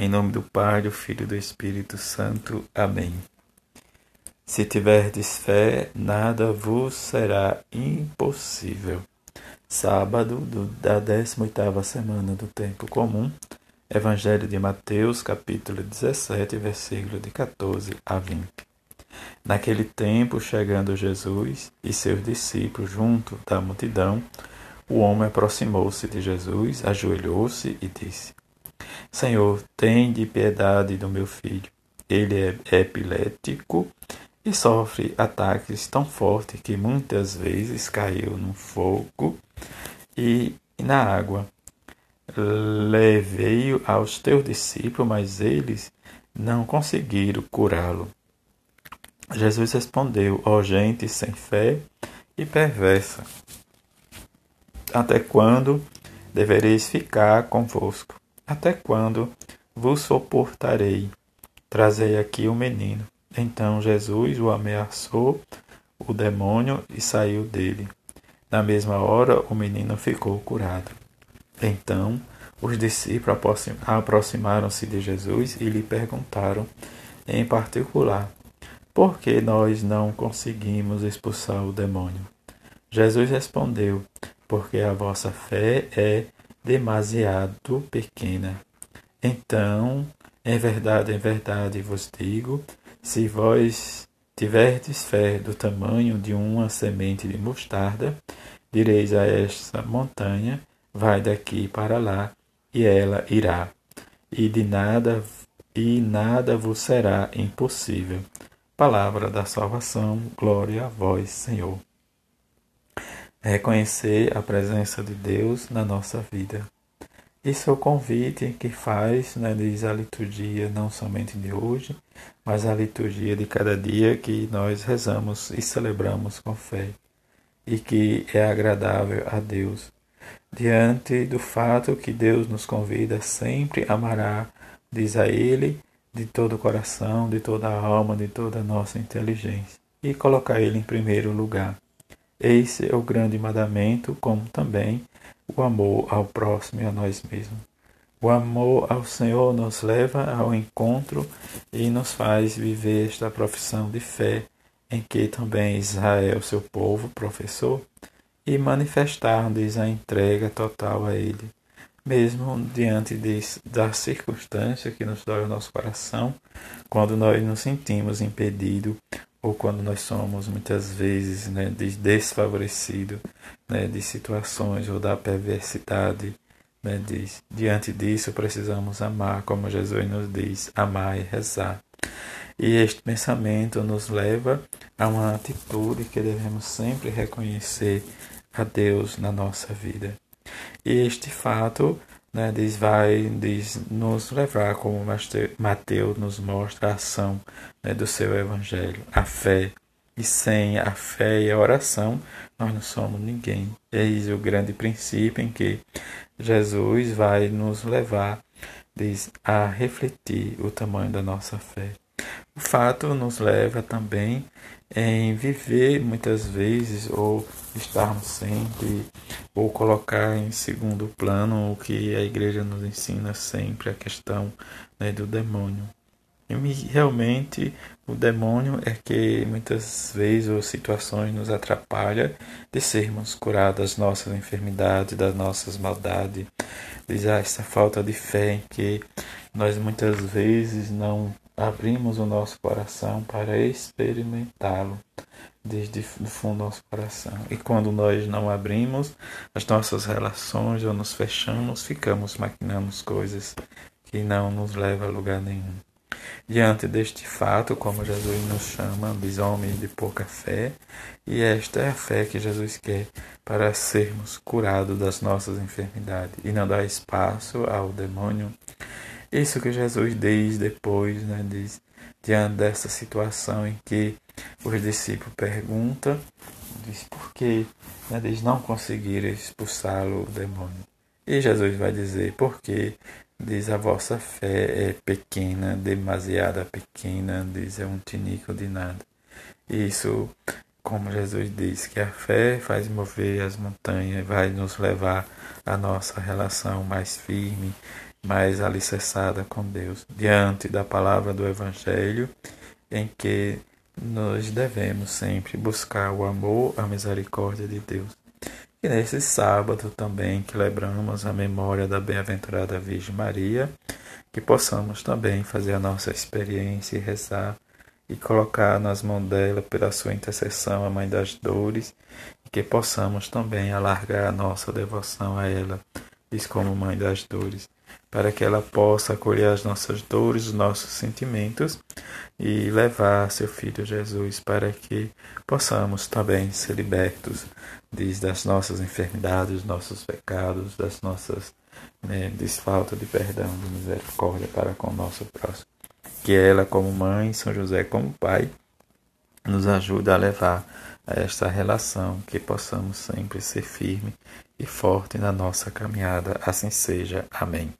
Em nome do Pai, do Filho e do Espírito Santo. Amém. Se tiverdes fé, nada vos será impossível. Sábado do, da 18ª semana do tempo comum. Evangelho de Mateus, capítulo 17, versículo de 14 a 20. Naquele tempo, chegando Jesus e seus discípulos junto da multidão, o homem aproximou-se de Jesus, ajoelhou-se e disse: Senhor, tem de piedade do meu filho. Ele é epilético e sofre ataques tão fortes que muitas vezes caiu no fogo e na água. Levei-o aos teus discípulos, mas eles não conseguiram curá-lo. Jesus respondeu: Ó oh, gente sem fé e perversa, até quando devereis ficar convosco? Até quando vos suportarei? Trazei aqui o menino. Então Jesus o ameaçou o demônio e saiu dele. Na mesma hora o menino ficou curado. Então os discípulos aproximaram-se de Jesus e lhe perguntaram, em particular, por que nós não conseguimos expulsar o demônio? Jesus respondeu: Porque a vossa fé é demasiado pequena. Então, em verdade, em verdade vos digo: se vós tiverdes fé do tamanho de uma semente de mostarda, direis a esta montanha: vai daqui para lá, e ela irá. E de nada e nada vos será impossível. Palavra da salvação, glória a vós, Senhor reconhecer a presença de Deus na nossa vida. Isso é o convite que faz, né, diz a liturgia, não somente de hoje, mas a liturgia de cada dia que nós rezamos e celebramos com fé e que é agradável a Deus. Diante do fato que Deus nos convida sempre a amar, diz a Ele, de todo o coração, de toda a alma, de toda a nossa inteligência, e colocar Ele em primeiro lugar. Esse é o grande mandamento, como também o amor ao próximo e a nós mesmos. O amor ao Senhor nos leva ao encontro e nos faz viver esta profissão de fé em que também Israel, seu povo, professou, e manifestar-lhes a entrega total a Ele, mesmo diante de, da circunstância que nos dói o nosso coração, quando nós nos sentimos impedidos ou quando nós somos muitas vezes né, desfavorecidos né, de situações ou da perversidade. Né, diz, diante disso, precisamos amar, como Jesus nos diz, amar e rezar. E este pensamento nos leva a uma atitude que devemos sempre reconhecer a Deus na nossa vida. E este fato né, diz, vai diz, nos levar, como Mateus nos mostra, a ação né, do seu Evangelho, a fé. E sem a fé e a oração, nós não somos ninguém. Eis o grande princípio em que Jesus vai nos levar diz, a refletir o tamanho da nossa fé. O fato nos leva também em viver muitas vezes ou estarmos sempre ou colocar em segundo plano o que a igreja nos ensina sempre a questão né, do demônio. E realmente o demônio é que muitas vezes ou situações nos atrapalha de sermos curados das nossas enfermidades, das nossas maldades, diz essa falta de fé em que nós muitas vezes não abrimos o nosso coração para experimentá-lo desde o fundo do nosso coração. E quando nós não abrimos as nossas relações ou nos fechamos, ficamos maquinando coisas que não nos levam a lugar nenhum. Diante deste fato, como Jesus nos chama, homens de pouca fé, e esta é a fé que Jesus quer para sermos curados das nossas enfermidades e não dar espaço ao demônio isso que Jesus diz depois, né, diz, diante dessa situação em que os discípulos perguntam, diz por que né, eles não conseguiram expulsá-lo o demônio. E Jesus vai dizer, porque diz a vossa fé é pequena, demasiada pequena, diz é um tinico de nada. Isso, como Jesus diz, que a fé faz mover as montanhas, vai nos levar à nossa relação mais firme mais alicerçada com Deus, diante da palavra do Evangelho, em que nós devemos sempre buscar o amor, a misericórdia de Deus. E nesse sábado também que lembramos a memória da bem-aventurada Virgem Maria, que possamos também fazer a nossa experiência e rezar e colocar nas mãos dela, pela sua intercessão, a Mãe das Dores, e que possamos também alargar a nossa devoção a ela, diz como Mãe das Dores, para que ela possa acolher as nossas dores, os nossos sentimentos e levar seu Filho Jesus para que possamos também ser libertos das nossas enfermidades, dos nossos pecados, das nossas né, desfalta de perdão, de misericórdia para com o nosso próximo. Que ela, como mãe, São José, como pai, nos ajude a levar a esta relação, que possamos sempre ser firme e forte na nossa caminhada. Assim seja. Amém.